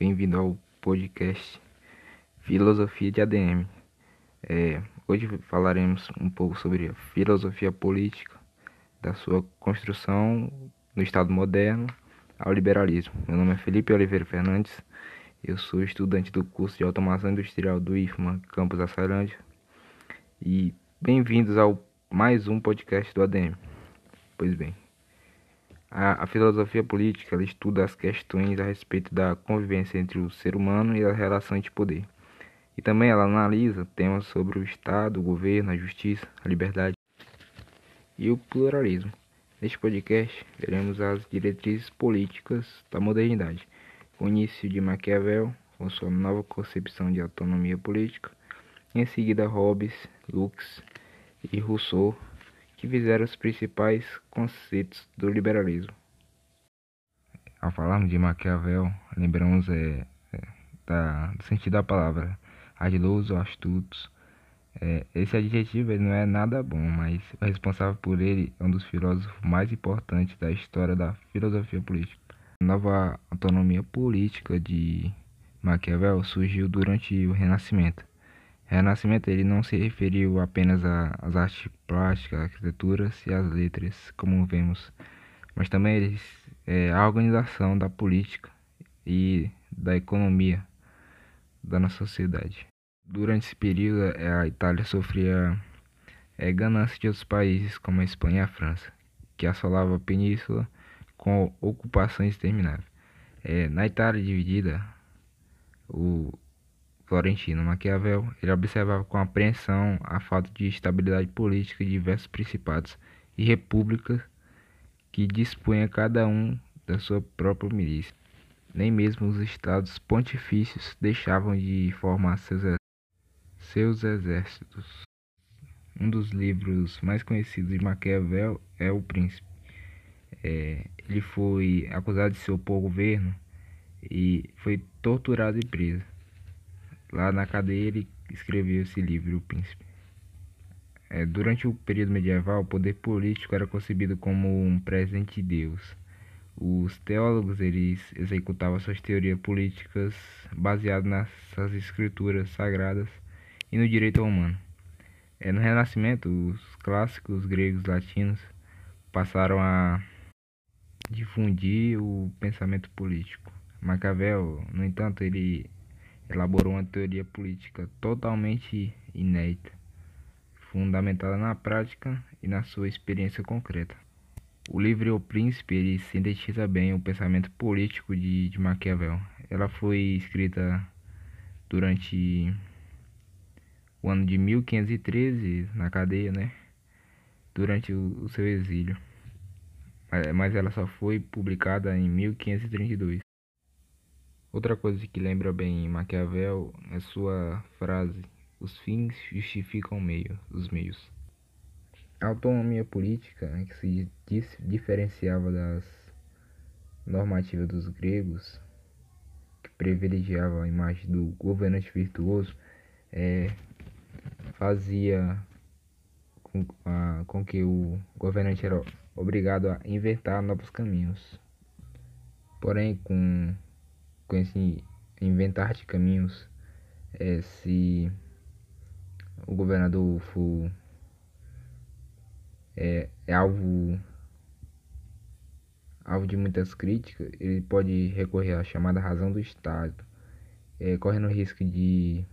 bem-vindo ao podcast Filosofia de ADM. É, hoje falaremos um pouco sobre a filosofia política, da sua construção no Estado moderno ao liberalismo. Meu nome é Felipe Oliveira Fernandes, eu sou estudante do curso de Automação Industrial do IFMA, campus da Açailândia, e bem-vindos ao mais um podcast do ADM. Pois bem, a, a filosofia política estuda as questões a respeito da convivência entre o ser humano e as relações de poder. E também ela analisa temas sobre o Estado, o governo, a justiça, a liberdade e o pluralismo. Neste podcast, veremos as diretrizes políticas da modernidade, o início de Maquiavel, com sua nova concepção de autonomia política, em seguida Hobbes, Lux e Rousseau que fizeram os principais conceitos do liberalismo. Ao falarmos de Maquiavel, lembramos é, é, da, do sentido da palavra, ardiloso, astuto. É, esse adjetivo não é nada bom, mas o responsável por ele é um dos filósofos mais importantes da história da filosofia política. A nova autonomia política de Maquiavel surgiu durante o Renascimento Renascimento ele não se referiu apenas às artes plásticas, arquiteturas e às letras, como vemos, mas também eles, é, a organização da política e da economia da nossa sociedade. Durante esse período, é, a Itália sofria é, ganância de outros países, como a Espanha e a França, que assolava a península com ocupações extermináveis. É, na Itália dividida, o Florentino Maquiavel, ele observava com apreensão a falta de estabilidade política de diversos principados e repúblicas que dispunha cada um da sua própria milícia. Nem mesmo os estados pontifícios deixavam de formar seus, seus exércitos. Um dos livros mais conhecidos de Maquiavel é O Príncipe. É, ele foi acusado de se opor ao governo e foi torturado e preso. Lá na cadeia ele escreveu esse livro, O Príncipe. É, durante o período medieval, o poder político era concebido como um presente de Deus. Os teólogos eles executavam suas teorias políticas baseadas nessas escrituras sagradas e no direito humano. É, no Renascimento, os clássicos gregos latinos passaram a difundir o pensamento político. Maquiavel, no entanto, ele elaborou uma teoria política totalmente inédita, fundamentada na prática e na sua experiência concreta. O livro O Príncipe ele sintetiza bem o pensamento político de, de Maquiavel. Ela foi escrita durante o ano de 1513 na cadeia, né? Durante o, o seu exílio. Mas ela só foi publicada em 1532. Outra coisa que lembra bem Maquiavel é sua frase: os fins justificam meio, os meios. A autonomia política, né, que se diferenciava das normativas dos gregos, que privilegiava a imagem do governante virtuoso, é, fazia com, a, com que o governante era obrigado a inventar novos caminhos. Porém, com com esse inventar de caminhos, é, se o governador for é, é alvo alvo de muitas críticas, ele pode recorrer à chamada razão do Estado, é, correndo o risco de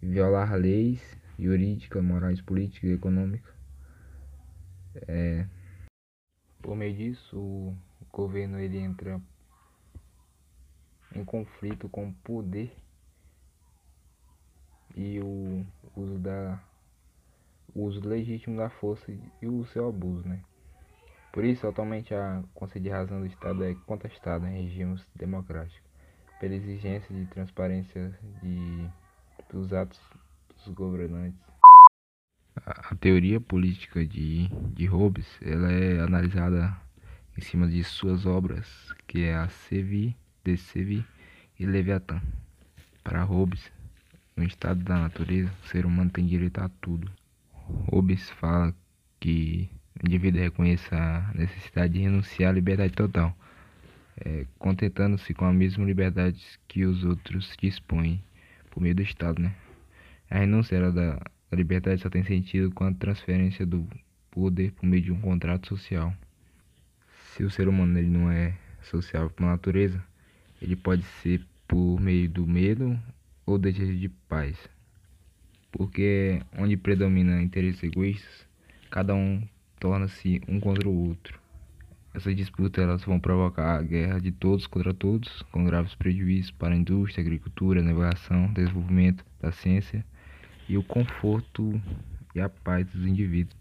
violar leis jurídicas, morais, políticas e econômicas. É, por meio disso, o governo ele entra em conflito com o poder e o uso da o uso legítimo da força e o seu abuso, né? Por isso, atualmente a conceito de razão do Estado é contestada em regimes democráticos, pela exigência de transparência de, dos atos dos governantes. A, a teoria política de, de Hobbes ela é analisada em cima de suas obras, que é a Sevi de Sevi e Leviatã. Para Hobbes, no estado da natureza, o ser humano tem direito a tudo. Hobbes fala que o indivíduo reconheça a necessidade de renunciar à liberdade total, é, contentando-se com a mesma liberdade que os outros dispõem por meio do Estado, né? A renúncia da, da liberdade só tem sentido com a transferência do poder por meio de um contrato social. Se o ser humano ele não é social por natureza, ele pode ser por meio do medo ou desejo de paz. Porque onde predomina interesses egoístas, cada um torna-se um contra o outro. Essas disputas elas vão provocar a guerra de todos contra todos, com graves prejuízos para a indústria, agricultura, navegação, desenvolvimento da ciência e o conforto e a paz dos indivíduos.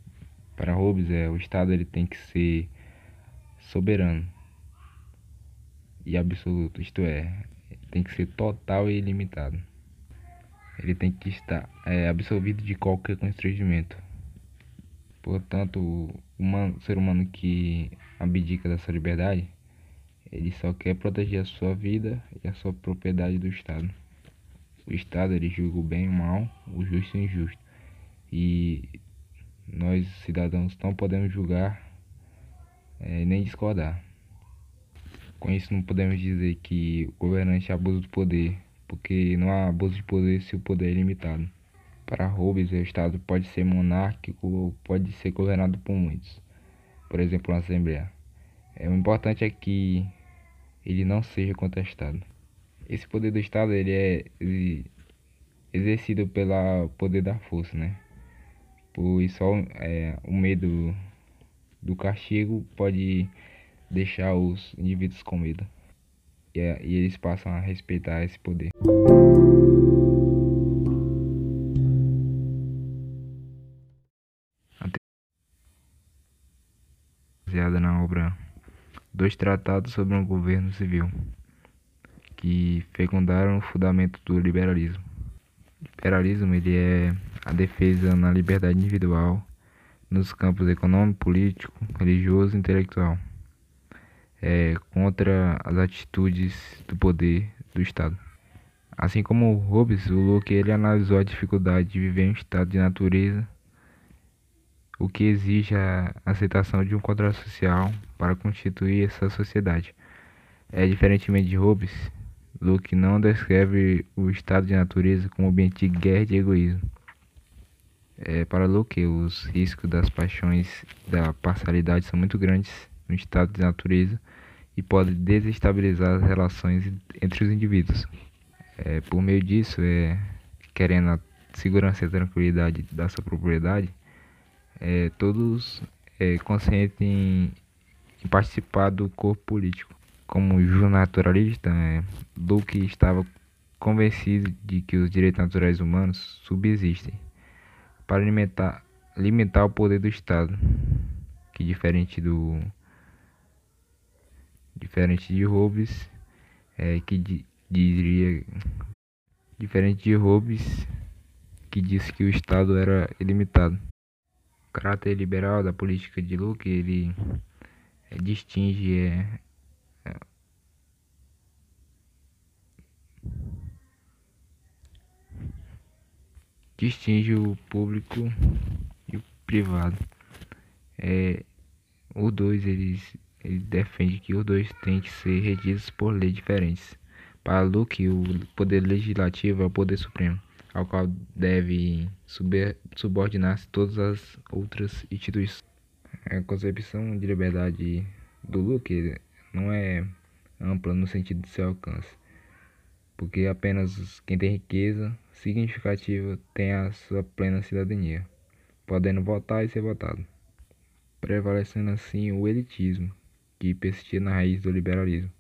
Para Hobbes, é, o Estado ele tem que ser soberano e absoluto, isto é, tem que ser total e ilimitado. Ele tem que estar é, absolvido de qualquer constrangimento. Portanto, o humano, ser humano que abdica dessa liberdade, ele só quer proteger a sua vida e a sua propriedade do Estado. O Estado ele julga o bem e o mal, o justo e o injusto. E nós cidadãos não podemos julgar é, nem discordar. Com isso não podemos dizer que o governante abusa do poder, porque não há abuso de poder se o poder é limitado. Para Hobbes, o Estado pode ser monárquico ou pode ser governado por muitos, por exemplo, uma Assembleia. É, o importante é que ele não seja contestado. Esse poder do Estado ele é exercido pelo poder da força, né? Pois só é, o medo do castigo pode deixar os indivíduos com medo. E, é, e eles passam a respeitar esse poder. Baseada na obra Dois Tratados sobre um Governo Civil que fecundaram o fundamento do liberalismo. O liberalismo ele é a defesa na liberdade individual nos campos econômico, político, religioso e intelectual. É contra as atitudes do poder do Estado. Assim como Hobbes, o Locke ele analisou a dificuldade de viver em um estado de natureza, o que exige a aceitação de um contrato social para constituir essa sociedade. É diferentemente de Hobbes, Locke não descreve o estado de natureza como ambiente de guerra e de egoísmo. É, para Locke, os riscos das paixões da parcialidade são muito grandes no estado de natureza e podem desestabilizar as relações entre os indivíduos. É, por meio disso, é, querendo a segurança e a tranquilidade da sua propriedade, é, todos é, em participar do corpo político. Como naturalista, é, Locke estava convencido de que os direitos naturais humanos subsistem para limitar, limitar o poder do Estado, que diferente do diferente de Hobbes, é, que di, diria diferente de Hobbes, que disse que o Estado era ilimitado. O caráter liberal da política de Locke, ele é, distingue é, é, distingue o público e o privado. É, os dois eles, eles defendem que os dois têm que ser regidos por leis diferentes. Para Luke, o poder legislativo é o poder supremo, ao qual deve subordinar-se todas as outras instituições. A concepção de liberdade do Luke não é ampla no sentido de seu alcance, porque apenas quem tem riqueza significativa tem a sua plena cidadania, podendo votar e ser votado, prevalecendo assim o elitismo que persistia na raiz do liberalismo,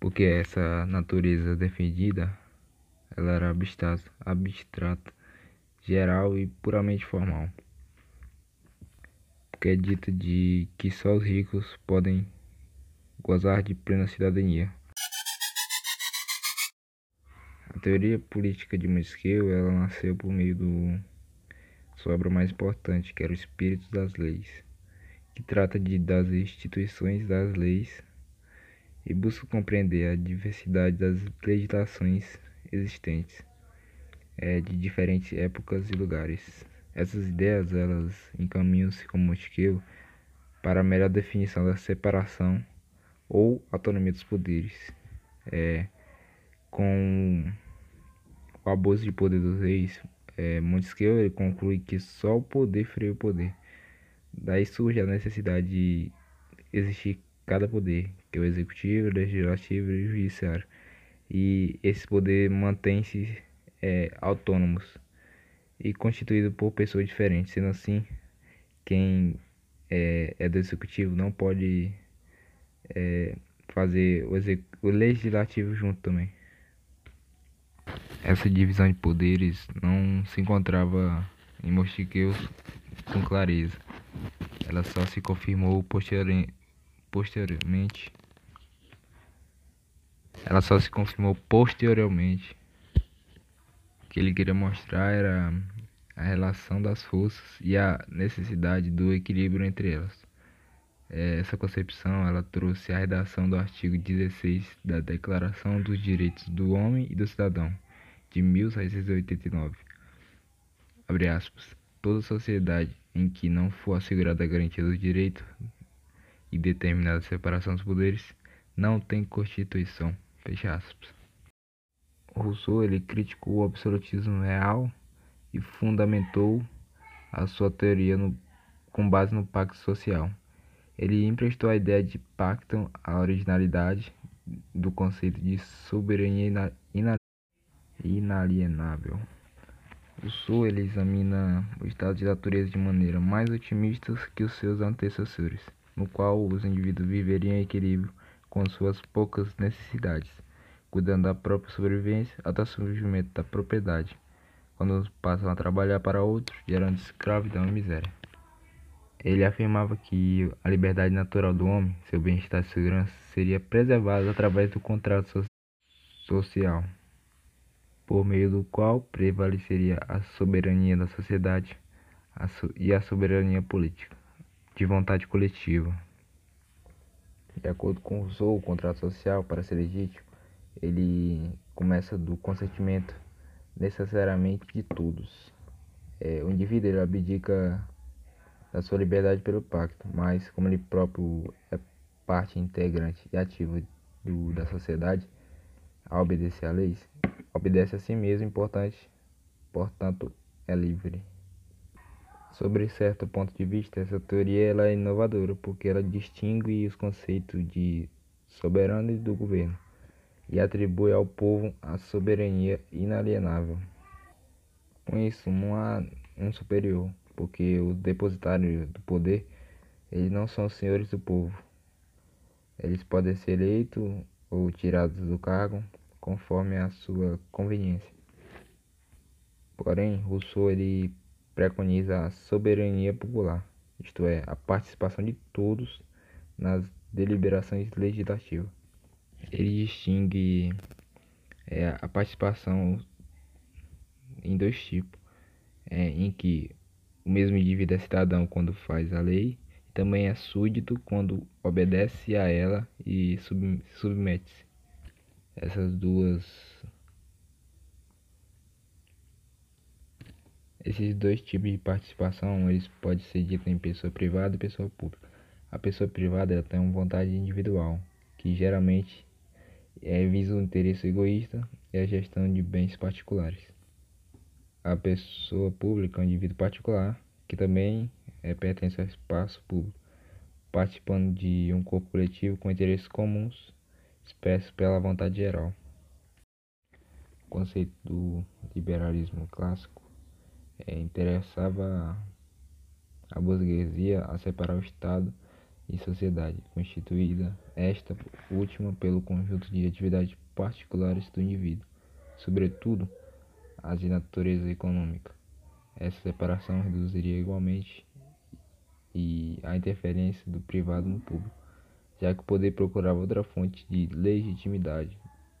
porque essa natureza defendida ela era abstrata, abstrata geral e puramente formal, porque é dita de que só os ricos podem gozar de plena cidadania. A teoria política de Montesquieu, ela nasceu por meio do sua obra mais importante, que era o Espírito das Leis, que trata de das instituições das leis e busca compreender a diversidade das legislações existentes é, de diferentes épocas e lugares. Essas ideias elas encaminham-se como Montesquieu para a melhor definição da separação ou autonomia dos poderes. É, com o abuso de poder dos reis, é, Montesquieu conclui que só o poder freia o poder. Daí surge a necessidade de existir cada poder, que é o executivo, o legislativo e o judiciário. E esse poder mantém-se é, autônomos e constituído por pessoas diferentes. Sendo assim, quem é, é do executivo não pode é, fazer o, o legislativo junto também. Essa divisão de poderes não se encontrava em Mostiqueus com clareza. Ela só se confirmou posteriori posteriormente. Ela só se confirmou posteriormente. O que ele queria mostrar era a relação das forças e a necessidade do equilíbrio entre elas. É, essa concepção ela trouxe a redação do artigo 16 da Declaração dos Direitos do Homem e do Cidadão de 1789. Abre aspas. Toda sociedade em que não for assegurada a garantia dos direitos e determinada separação dos poderes não tem constituição. Fecha aspas. Rousseau ele criticou o absolutismo real e fundamentou a sua teoria no, com base no pacto social. Ele emprestou a ideia de pacto à originalidade do conceito de soberania inalienável. O Sul ele examina o estado de natureza de maneira mais otimista que os seus antecessores, no qual os indivíduos viveriam em equilíbrio com suas poucas necessidades, cuidando da própria sobrevivência até o surgimento da propriedade, quando passam a trabalhar para outros, gerando escravidão e miséria. Ele afirmava que a liberdade natural do homem, seu bem-estar e segurança, seria preservada através do contrato social por meio do qual prevaleceria a soberania da sociedade e a soberania política, de vontade coletiva. De acordo com Rousseau, o contrato social, para ser legítimo, ele começa do consentimento necessariamente de todos. É, o indivíduo ele abdica da sua liberdade pelo pacto, mas como ele próprio é parte integrante e ativa do, da sociedade, a obedecer a leis, obedece a si mesmo, importante, portanto, é livre. Sobre certo ponto de vista, essa teoria ela é inovadora porque ela distingue os conceitos de soberano e do governo e atribui ao povo a soberania inalienável. Com isso, não há um superior, porque os depositários do poder eles não são senhores do povo. Eles podem ser eleitos ou tirados do cargo conforme a sua conveniência. Porém, Rousseau ele preconiza a soberania popular, isto é, a participação de todos nas deliberações legislativas. Ele distingue é, a participação em dois tipos, é, em que o mesmo indivíduo é cidadão quando faz a lei e também é súdito quando obedece a ela e sub, submete-se essas duas. Esses dois tipos de participação eles podem ser ditos em pessoa privada e pessoa pública. A pessoa privada ela tem uma vontade individual que geralmente é, visa o interesse egoísta e a gestão de bens particulares. A pessoa pública é um indivíduo particular que também é, pertence ao espaço público participando de um corpo coletivo com interesses comuns expresso pela vontade geral. O conceito do liberalismo clássico é, interessava a burguesia a separar o Estado e sociedade, constituída esta última pelo conjunto de atividades particulares do indivíduo, sobretudo as de natureza econômica. Essa separação reduziria igualmente e a interferência do privado no público já que o poder procurava outra fonte de legitimidade,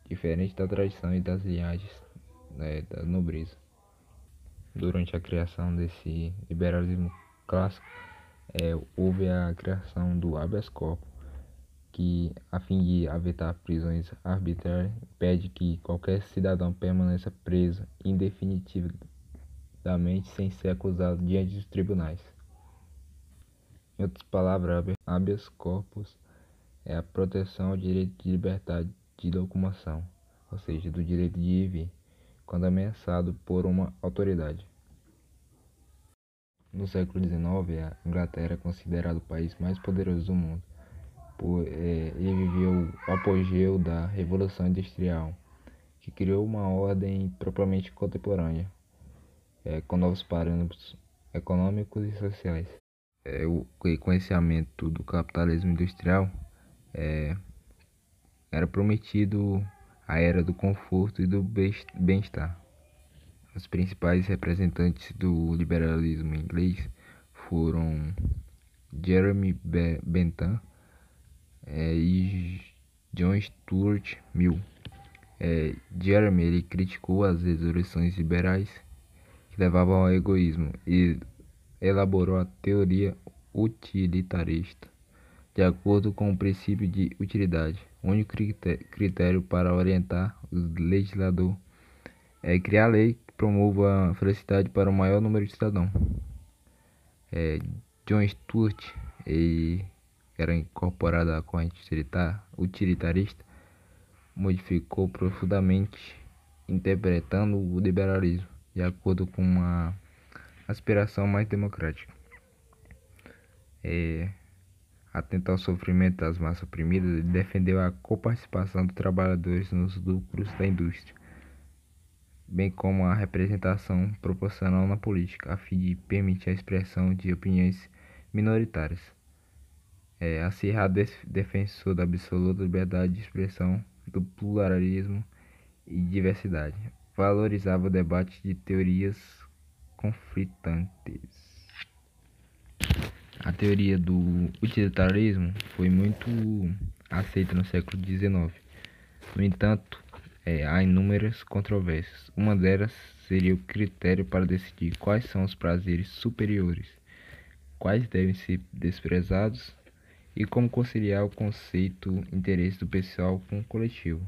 diferente da tradição e das linhagens né, da nobreza. Durante a criação desse liberalismo clássico, é, houve a criação do habeas corpus, que, a fim de evitar prisões arbitrárias, pede que qualquer cidadão permaneça preso indefinitivamente sem ser acusado diante dos tribunais. Em outras palavras, habeas corpus é a proteção ao direito de liberdade de locomoção, ou seja, do direito de ir e vir, quando ameaçado por uma autoridade. No século XIX, a Inglaterra é considerada o país mais poderoso do mundo, por, é, e viveu o apogeu da Revolução Industrial, que criou uma ordem propriamente contemporânea, é, com novos parâmetros econômicos e sociais. É, o reconhecimento do capitalismo industrial é, era prometido a era do conforto e do bem-estar. Os principais representantes do liberalismo inglês foram Jeremy Bentham é, e John Stuart Mill. É, Jeremy ele criticou as resoluções liberais que levavam ao egoísmo e elaborou a teoria utilitarista, de acordo com o princípio de utilidade. O único critério para orientar o legislador é criar lei que promova a felicidade para o maior número de cidadãos. É, John Stuart e era incorporada à corrente utilitarista, modificou profundamente, interpretando o liberalismo de acordo com uma aspiração mais democrática. É, atenta ao sofrimento das massas oprimidas e defendeu a coparticipação dos trabalhadores nos lucros da indústria, bem como a representação proporcional na política, a fim de permitir a expressão de opiniões minoritárias. É acirrado defensor da absoluta liberdade de expressão, do pluralismo e diversidade. Valorizava o debate de teorias conflitantes. A teoria do utilitarismo foi muito aceita no século XIX. No entanto, é, há inúmeras controvérsias. Uma delas seria o critério para decidir quais são os prazeres superiores, quais devem ser desprezados e como conciliar o conceito interesse do pessoal com o coletivo.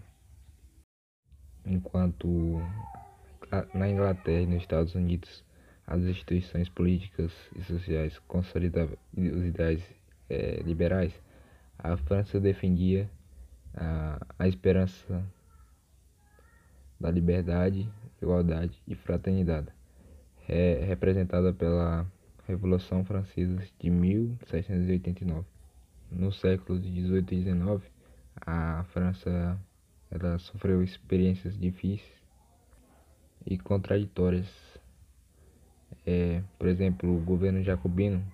Enquanto na Inglaterra e nos Estados Unidos as instituições políticas e sociais consolidavam os ideais é, liberais, a França defendia a, a esperança da liberdade, igualdade e fraternidade, é, representada pela Revolução Francesa de 1789. No século XVIII e XIX, a França ela sofreu experiências difíceis e contraditórias é, por exemplo, o governo jacobino,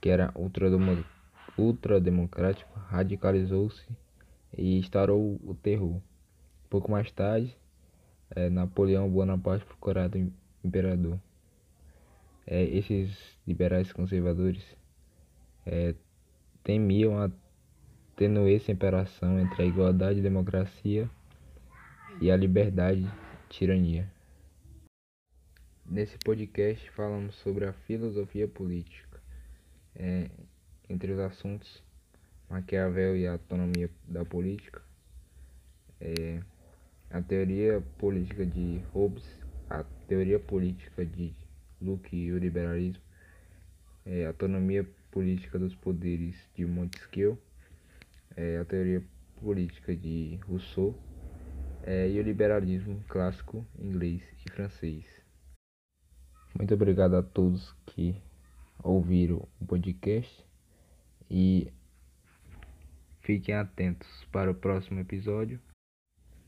que era ultrademocrático, radicalizou-se e instaurou o terror. Pouco mais tarde, é, Napoleão Bonaparte procurado imperador. É, esses liberais conservadores é, temiam a tenuer separação entre a igualdade e democracia e a liberdade e tirania. Nesse podcast falamos sobre a filosofia política. É, entre os assuntos, Maquiavel e a autonomia da política, é, a teoria política de Hobbes, a teoria política de Locke e o liberalismo, é, a autonomia política dos poderes de Montesquieu, é, a teoria política de Rousseau é, e o liberalismo clássico inglês e francês. Muito obrigado a todos que ouviram o podcast e fiquem atentos para o próximo episódio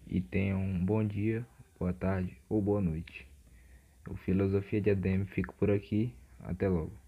e tenham um bom dia, boa tarde ou boa noite. O Filosofia de Adem fica por aqui. Até logo.